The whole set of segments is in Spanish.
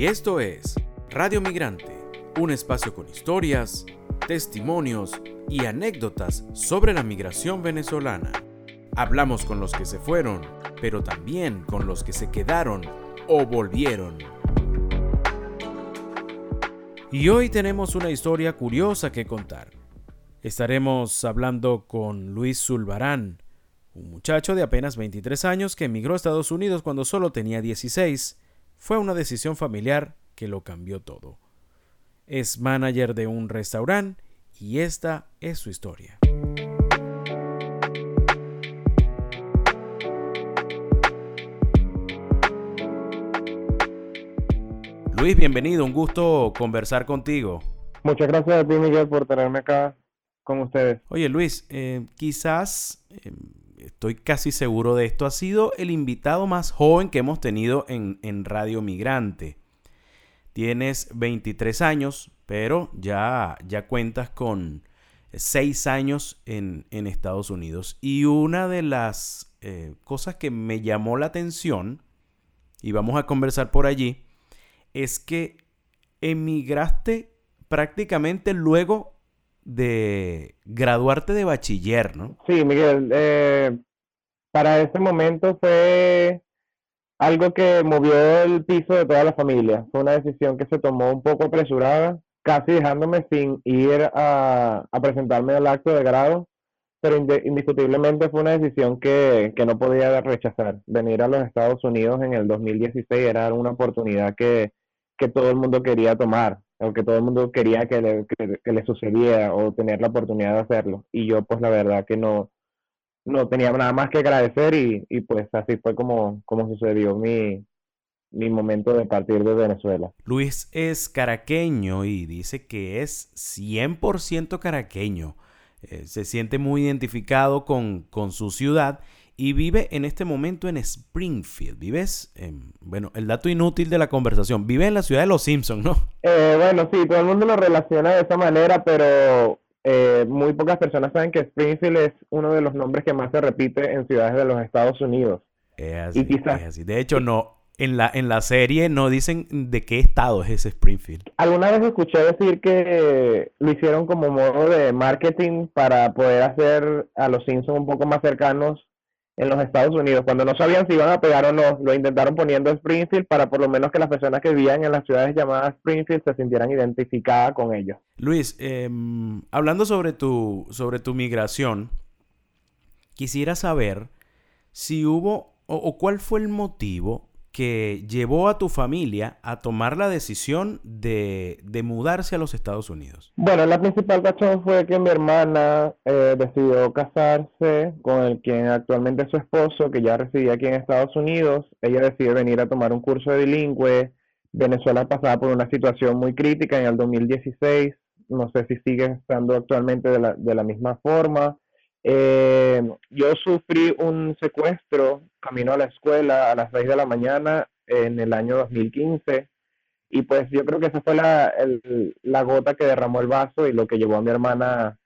Y esto es Radio Migrante, un espacio con historias, testimonios y anécdotas sobre la migración venezolana. Hablamos con los que se fueron, pero también con los que se quedaron o volvieron. Y hoy tenemos una historia curiosa que contar. Estaremos hablando con Luis Zulbarán, un muchacho de apenas 23 años que emigró a Estados Unidos cuando solo tenía 16. Fue una decisión familiar que lo cambió todo. Es manager de un restaurante y esta es su historia. Luis, bienvenido, un gusto conversar contigo. Muchas gracias a ti, Miguel, por tenerme acá con ustedes. Oye, Luis, eh, quizás, eh, estoy casi seguro de esto, ha sido el invitado más joven que hemos tenido en, en Radio Migrante. Tienes 23 años, pero ya, ya cuentas con 6 años en, en, Estados Unidos. Y una de las eh, cosas que me llamó la atención, y vamos a conversar por allí, es que emigraste prácticamente luego de graduarte de bachiller, ¿no? Sí, Miguel. Eh, para ese momento fue algo que movió el piso de toda la familia. Fue una decisión que se tomó un poco apresurada, casi dejándome sin ir a, a presentarme al acto de grado, pero indiscutiblemente fue una decisión que, que no podía rechazar. Venir a los Estados Unidos en el 2016 era una oportunidad que, que todo el mundo quería tomar, o que todo el mundo quería que le, que, le, sucediera o tener la oportunidad de hacerlo. Y yo pues la verdad que no, no tenía nada más que agradecer y, y pues así fue como, como sucedió mi, mi momento de partir de Venezuela. Luis es caraqueño y dice que es 100% caraqueño. Eh, se siente muy identificado con, con su ciudad y vive en este momento en Springfield. Vives, en, bueno, el dato inútil de la conversación, vive en la ciudad de Los Simpsons, ¿no? Eh, bueno, sí, todo el mundo lo relaciona de esa manera, pero eh, muy pocas personas saben que Springfield es uno de los nombres que más se repite en ciudades de los Estados Unidos. Es así, y es así. De hecho, no, en la, en la serie no dicen de qué estado es ese Springfield. Alguna vez escuché decir que lo hicieron como modo de marketing para poder hacer a los Simpsons un poco más cercanos en los Estados Unidos. Cuando no sabían si iban a pegar o no, lo intentaron poniendo Springfield para por lo menos que las personas que vivían en las ciudades llamadas Springfield se sintieran identificadas con ellos. Luis, em, hablando sobre tu, sobre tu migración, quisiera saber si hubo o cuál fue el motivo que llevó a tu familia a tomar la decisión de, mudarse a los Estados Unidos? Bueno, la principal razón fue que mi hermana eh, decidió casarse con el quien actualmente es su esposo, que ya residía aquí en Estados Unidos. Ella decidió venir a tomar un curso de bilingüe. Venezuela pasaba por una situación muy crítica en el 2016. No sé si sigue estando actualmente de la, de la misma forma. Eh, yo sufrí un secuestro camino a la escuela a las 6 de la mañana en el año 2015 y pues yo creo que esa fue la, la gota que derramó el vaso y lo que llevó a mi hermana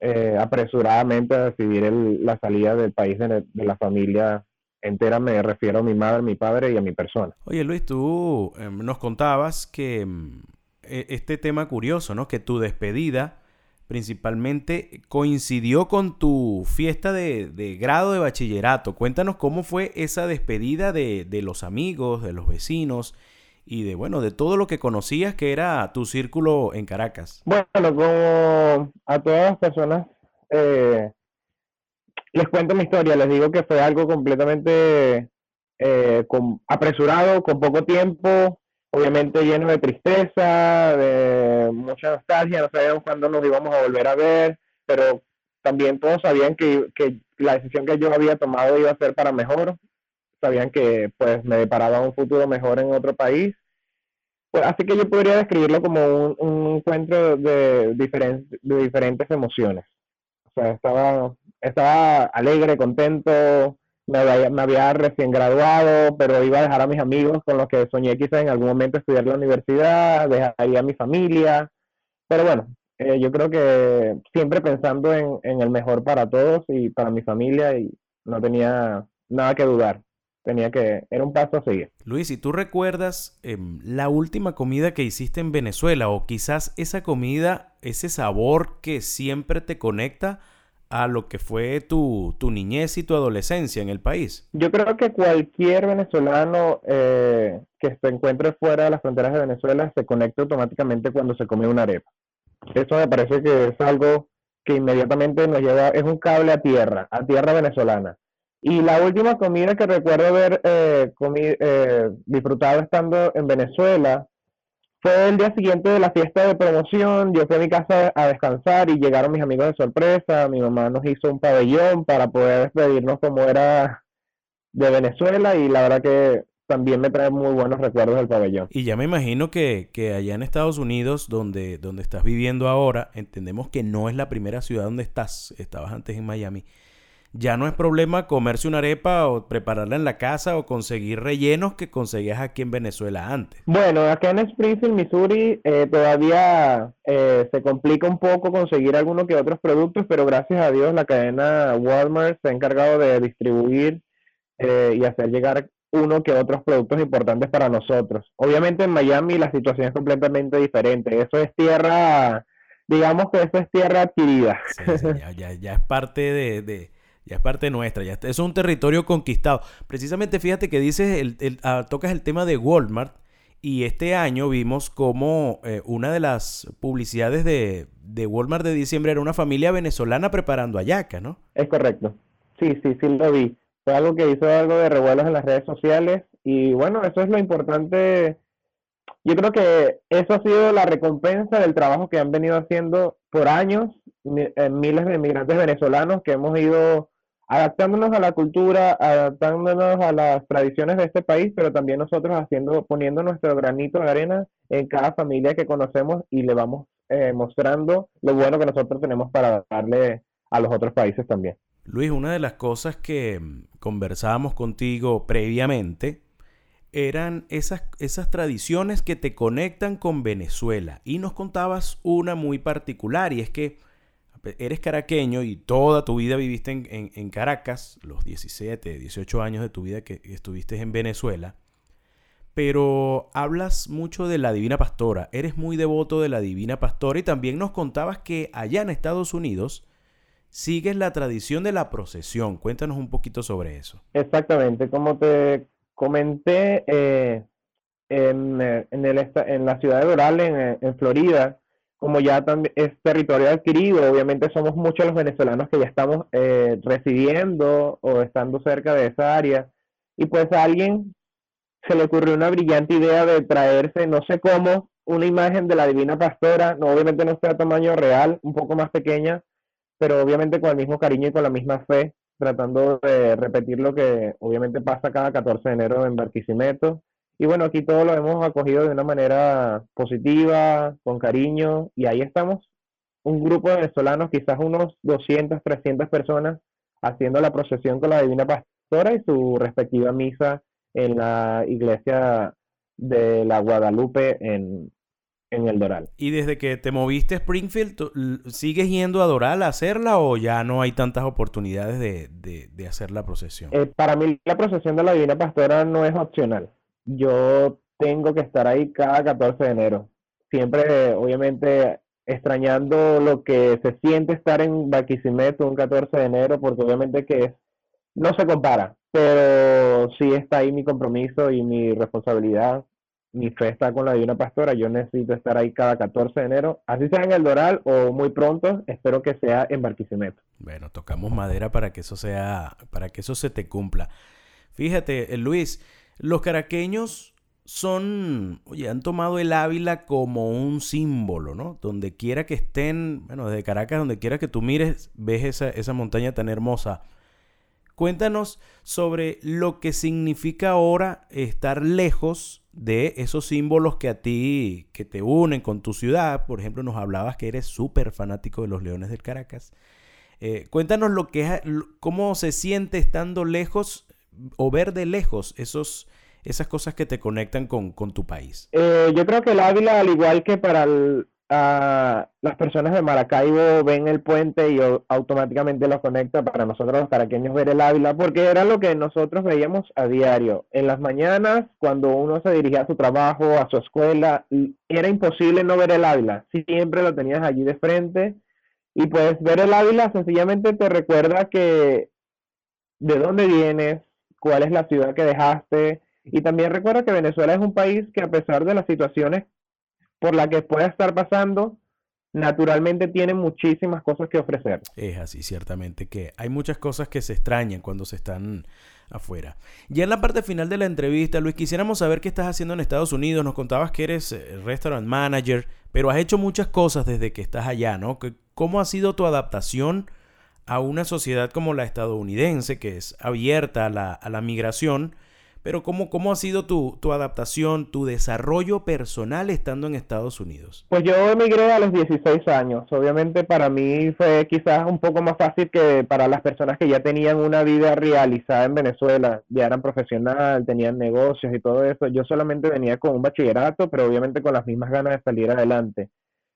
eh, apresuradamente a decidir la salida del país de, la familia entera, me refiero a mi madre, mi padre y a mi persona. Oye Luis, tú em, nos contabas que em, e, este tema curioso, ¿no? Que tu despedida principalmente coincidió con tu fiesta de, grado de bachillerato. Cuéntanos cómo fue esa despedida de, los amigos, de los vecinos y de, bueno, de todo lo que conocías que era tu círculo en Caracas. Bueno, como a todas las personas eh, les cuento mi historia, les digo que fue algo completamente eh, apresurado, con poco tiempo, obviamente lleno de tristeza, de mucha nostalgia, no sabíamos cuándo nos íbamos a volver a ver, pero también todos sabían que, que la decisión que yo había tomado iba a ser para mejor, sabían que pues me deparaba un futuro mejor en otro país. Pues, así que yo podría describirlo como un, un encuentro de, de diferentes emociones. O sea, estaba, estaba alegre, contento, me había, recién graduado, pero iba a dejar a mis amigos con los que soñé quizás en algún momento estudiar la universidad, dejaría a mi familia, pero bueno, eh, yo creo que siempre pensando en, el mejor para todos y para mi familia y no tenía nada que dudar. tenía que, era un paso a seguir. Luis, ¿y tú recuerdas em, la última comida que hiciste en Venezuela o quizás esa comida, ese sabor que siempre te conecta a lo que fue tu, tu niñez y tu adolescencia en el país? Yo creo que cualquier venezolano eh, que se encuentre fuera de las fronteras de Venezuela se conecta automáticamente cuando se come una arepa. Eso me parece que es algo que inmediatamente nos lleva, es un cable a tierra, a tierra venezolana. Y la última comida que recuerdo haber eh, eh, disfrutado estando en Venezuela fue el día siguiente de la fiesta de promoción. Yo fui a mi casa a descansar y llegaron mis amigos de sorpresa. Mi mamá nos hizo un pabellón para poder despedirnos como era de Venezuela y la verdad que también me trae muy buenos recuerdos del pabellón. Y ya me imagino que, que, allá en Estados Unidos, donde, donde estás viviendo ahora, entendemos que no es la primera ciudad donde estás, estabas antes en Miami. Ya no es problema comerse una arepa o prepararla en la casa o conseguir rellenos que conseguías aquí en Venezuela antes. Bueno, acá en Springfield, Missouri, eh, todavía eh, se complica un poco conseguir algunos que otros productos, pero gracias a Dios la cadena Walmart se ha encargado de distribuir eh, y hacer llegar uno que otros productos importantes para nosotros. Obviamente en Miami la situación es completamente diferente. Eso es tierra, digamos que eso es tierra adquirida. ya, ya, es parte de, ya es parte nuestra, ya es un territorio conquistado. Precisamente fíjate que dices, el, ah, tocas el tema de Walmart y este año vimos como eh, una de las publicidades de, de Walmart de diciembre era una familia venezolana preparando ayaca, ¿no? Es correcto. Sí, sí, sí lo vi fue algo que hizo algo de revuelos en las redes sociales y bueno, eso es lo importante. Yo creo que eso ha sido la recompensa del trabajo que han venido haciendo por años eh, miles de inmigrantes venezolanos que hemos ido adaptándonos a la cultura, adaptándonos a las tradiciones de este país, pero también nosotros haciendo, poniendo nuestro granito de arena en cada familia que conocemos y le vamos eh, mostrando lo bueno que nosotros tenemos para darle a los otros países también. Luis, una de las cosas que mm, conversábamos contigo previamente eran esas, esas tradiciones que te conectan con Venezuela. Y nos contabas una muy particular, y es que eres caraqueño y toda tu vida viviste en, Caracas, los 17, 18 años de tu vida que estuviste en Venezuela, pero hablas mucho de la Divina Pastora, eres muy devoto de la Divina Pastora y también nos contabas que allá en Estados Unidos sigues la tradición de la procesión. Cuéntanos un poquito sobre eso. Exactamente, como te comenté, eh, en, eh, en, en, la ciudad de Doral, en, en Florida, como ya también es territorio adquirido, obviamente somos muchos los venezolanos que ya estamos residiendo o estando cerca de esa área, y pues a alguien se le ocurrió una brillante idea de traerse, no sé cómo, una imagen de la Divina Pastora, no, obviamente no sea a tamaño real, un poco más pequeña, pero obviamente con el mismo cariño y con la misma fe, tratando de repetir lo que obviamente pasa cada 14 de enero en Barquisimeto. Y bueno, aquí todo lo hemos acogido de una manera positiva, con cariño, y ahí estamos, un grupo de venezolanos, quizás unos 200, 300 personas, haciendo la procesión con la Divina Pastora y su respectiva misa en la iglesia de la Guadalupe en, en el Doral. ¿Y desde que te moviste a Springfield, sigues yendo a Doral a hacerla o ya no hay tantas oportunidades de, hacer la procesión? Eh, para mí la procesión de la Divina Pastora no es opcional. Yo tengo que estar ahí cada 14 de enero. Siempre, obviamente, extrañando lo que se siente estar en Barquisimeto un 14 de enero, porque obviamente que no se compara, pero sí está ahí mi compromiso y mi responsabilidad mi fe está con la Divina Pastora, yo necesito estar ahí cada 14 de enero, así sea en el Doral o muy pronto, espero que sea en Barquisimeto. Bueno, tocamos madera para que eso sea, para que eso se te cumpla. Fíjate, eh, Luis, los caraqueños son, oye, han tomado el Ávila como un símbolo, ¿no? Donde quiera que estén, bueno, desde Caracas, donde quiera que tú mires, ves esa, esa montaña tan hermosa. Cuéntanos sobre lo que significa ahora estar lejos de esos símbolos que a ti, que te unen con tu ciudad. Por ejemplo, nos hablabas que eres súper fanático de los Leones del Caracas. Eh, cuéntanos lo que es, cómo se siente estando lejos o ver de lejos esos, esas cosas que te conectan con, tu país. Eh, yo creo que el Ávila, al igual que para las personas de Maracaibo ven el puente y automáticamente los conecta para nosotros los caraqueños ver el Ávila, porque era lo que nosotros veíamos a diario. En las mañanas, cuando uno se dirigía a su trabajo, a su escuela, era imposible no ver el Ávila. Siempre lo tenías allí de frente. Y pues ver el Ávila sencillamente te recuerda que de dónde vienes, cuál es la ciudad que dejaste. Y también recuerda que Venezuela es un país que a pesar de las situaciones por la que pueda estar pasando, naturalmente tiene muchísimas cosas que ofrecer. Es así, ciertamente, que hay muchas cosas que se extrañan cuando se están afuera. Ya en la parte final de la entrevista, Luis, quisiéramos saber qué estás haciendo en Estados Unidos. Nos contabas que eres eh, restaurant manager, pero has hecho muchas cosas desde que estás allá, ¿no? ¿Cómo ha sido tu adaptación a una sociedad como la estadounidense, que es abierta a la, a la migración? Pero ¿cómo, cómo ha sido tu, tu, adaptación, tu desarrollo personal estando en Estados Unidos? Pues yo emigré a los 16 años. Obviamente para mí fue quizás un poco más fácil que para las personas que ya tenían una vida realizada en Venezuela, ya eran profesional, tenían negocios y todo eso. Yo solamente venía con un bachillerato, pero obviamente con las mismas ganas de salir adelante.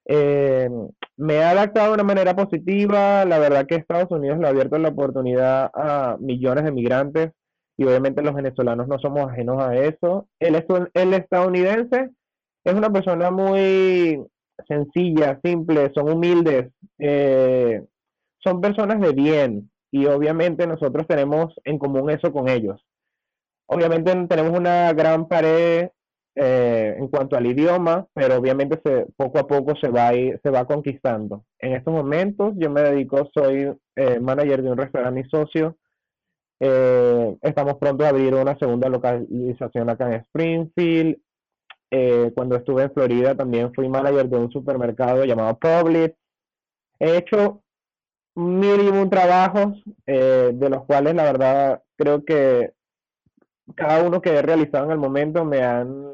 Eh, me he adaptado de una manera positiva. La verdad que Estados Unidos le ha abierto la oportunidad a millones de migrantes y obviamente los venezolanos no somos ajenos a eso. El, el estadounidense es una persona muy sencilla, simple, son humildes, eh, son personas de bien y obviamente nosotros tenemos en común eso con ellos. Obviamente tenemos una gran pared eh, en cuanto al idioma, pero obviamente se, poco a poco se va, se va conquistando. En estos momentos yo me dedico, soy eh, manager de un restaurante y socio eh, estamos pronto a abrir una segunda localización acá en Springfield. Eh, cuando estuve en Florida también fui manager de un supermercado llamado Publix. He hecho mil y un trabajos, de los cuales la verdad creo que cada uno que he realizado en el momento me han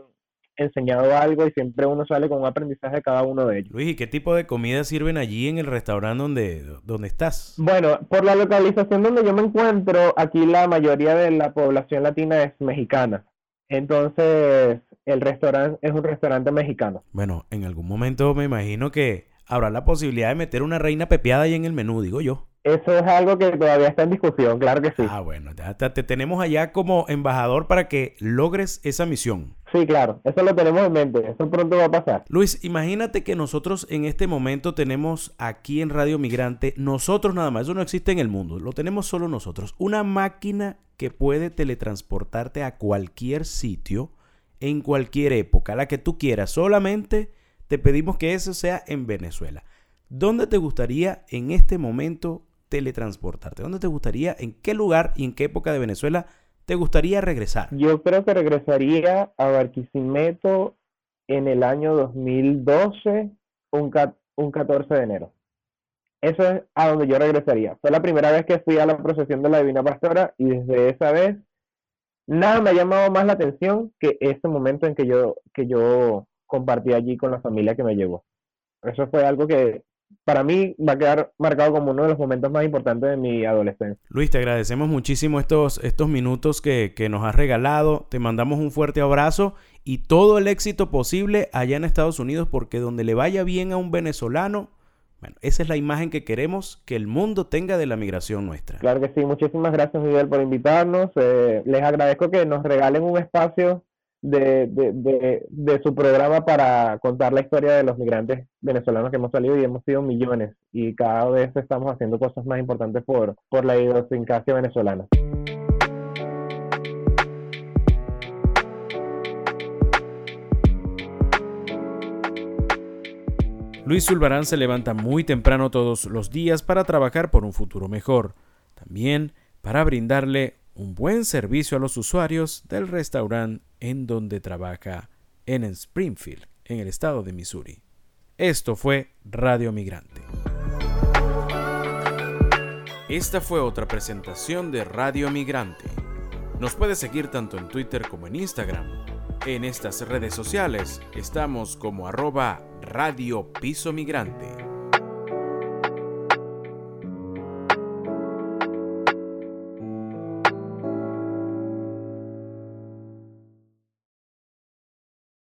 enseñado algo y siempre uno sale con un aprendizaje de cada uno de ellos. Luis, ¿y qué tipo de comida sirven allí en el restaurante donde, donde estás? Bueno, por la localización donde yo me encuentro, aquí la mayoría de la población latina es mexicana. Entonces, el restaurante es un restaurante mexicano. Bueno, en algún momento me imagino que habrá la posibilidad de meter una reina pepeada ahí en el menú, digo yo. Eso es algo que todavía está en discusión, claro que sí. Ah, bueno, te, te tenemos allá como embajador para que logres esa misión. Sí, claro, eso lo tenemos en mente, eso pronto va a pasar. Luis, imagínate que nosotros en este momento tenemos aquí en Radio Migrante, nosotros nada más, eso no existe en el mundo, lo tenemos solo nosotros, una máquina que puede teletransportarte a cualquier sitio, en cualquier época, la que tú quieras, solamente te pedimos que eso sea en Venezuela. ¿Dónde te gustaría en este momento teletransportarte? ¿Dónde te gustaría, en qué lugar y en qué época de Venezuela te gustaría regresar? Yo creo que regresaría a Barquisimeto en el año 2012, un, un 14 de enero. Eso es a donde yo regresaría. Fue la primera vez que fui a la procesión de la Divina Pastora y desde esa vez nada me ha llamado más la atención que ese momento en que yo, que yo compartí allí con la familia que me llevó. Eso fue algo que para mí va a quedar marcado como uno de los momentos más importantes de mi adolescencia. Luis, te agradecemos muchísimo estos, estos minutos que, que nos has regalado. Te mandamos un fuerte abrazo y todo el éxito posible allá en Estados Unidos, porque donde le vaya bien a un venezolano, bueno, esa es la imagen que queremos que el mundo tenga de la migración nuestra. Claro que sí, muchísimas gracias Miguel por invitarnos. Eh, les agradezco que nos regalen un espacio de, de, de, su programa para contar la historia de los migrantes venezolanos que hemos salido y hemos sido millones y cada vez estamos haciendo cosas más importantes por, por la idiosincrasia venezolana. Luis Zulbarán se levanta muy temprano todos los días para trabajar por un futuro mejor, también para brindarle un buen servicio a los usuarios del restaurante en donde trabaja en Springfield, en el estado de Missouri. Esto fue Radio Migrante. Esta fue otra presentación de Radio Migrante. Nos puede seguir tanto en Twitter como en Instagram. En estas redes sociales estamos como arroba Radio Piso Migrante.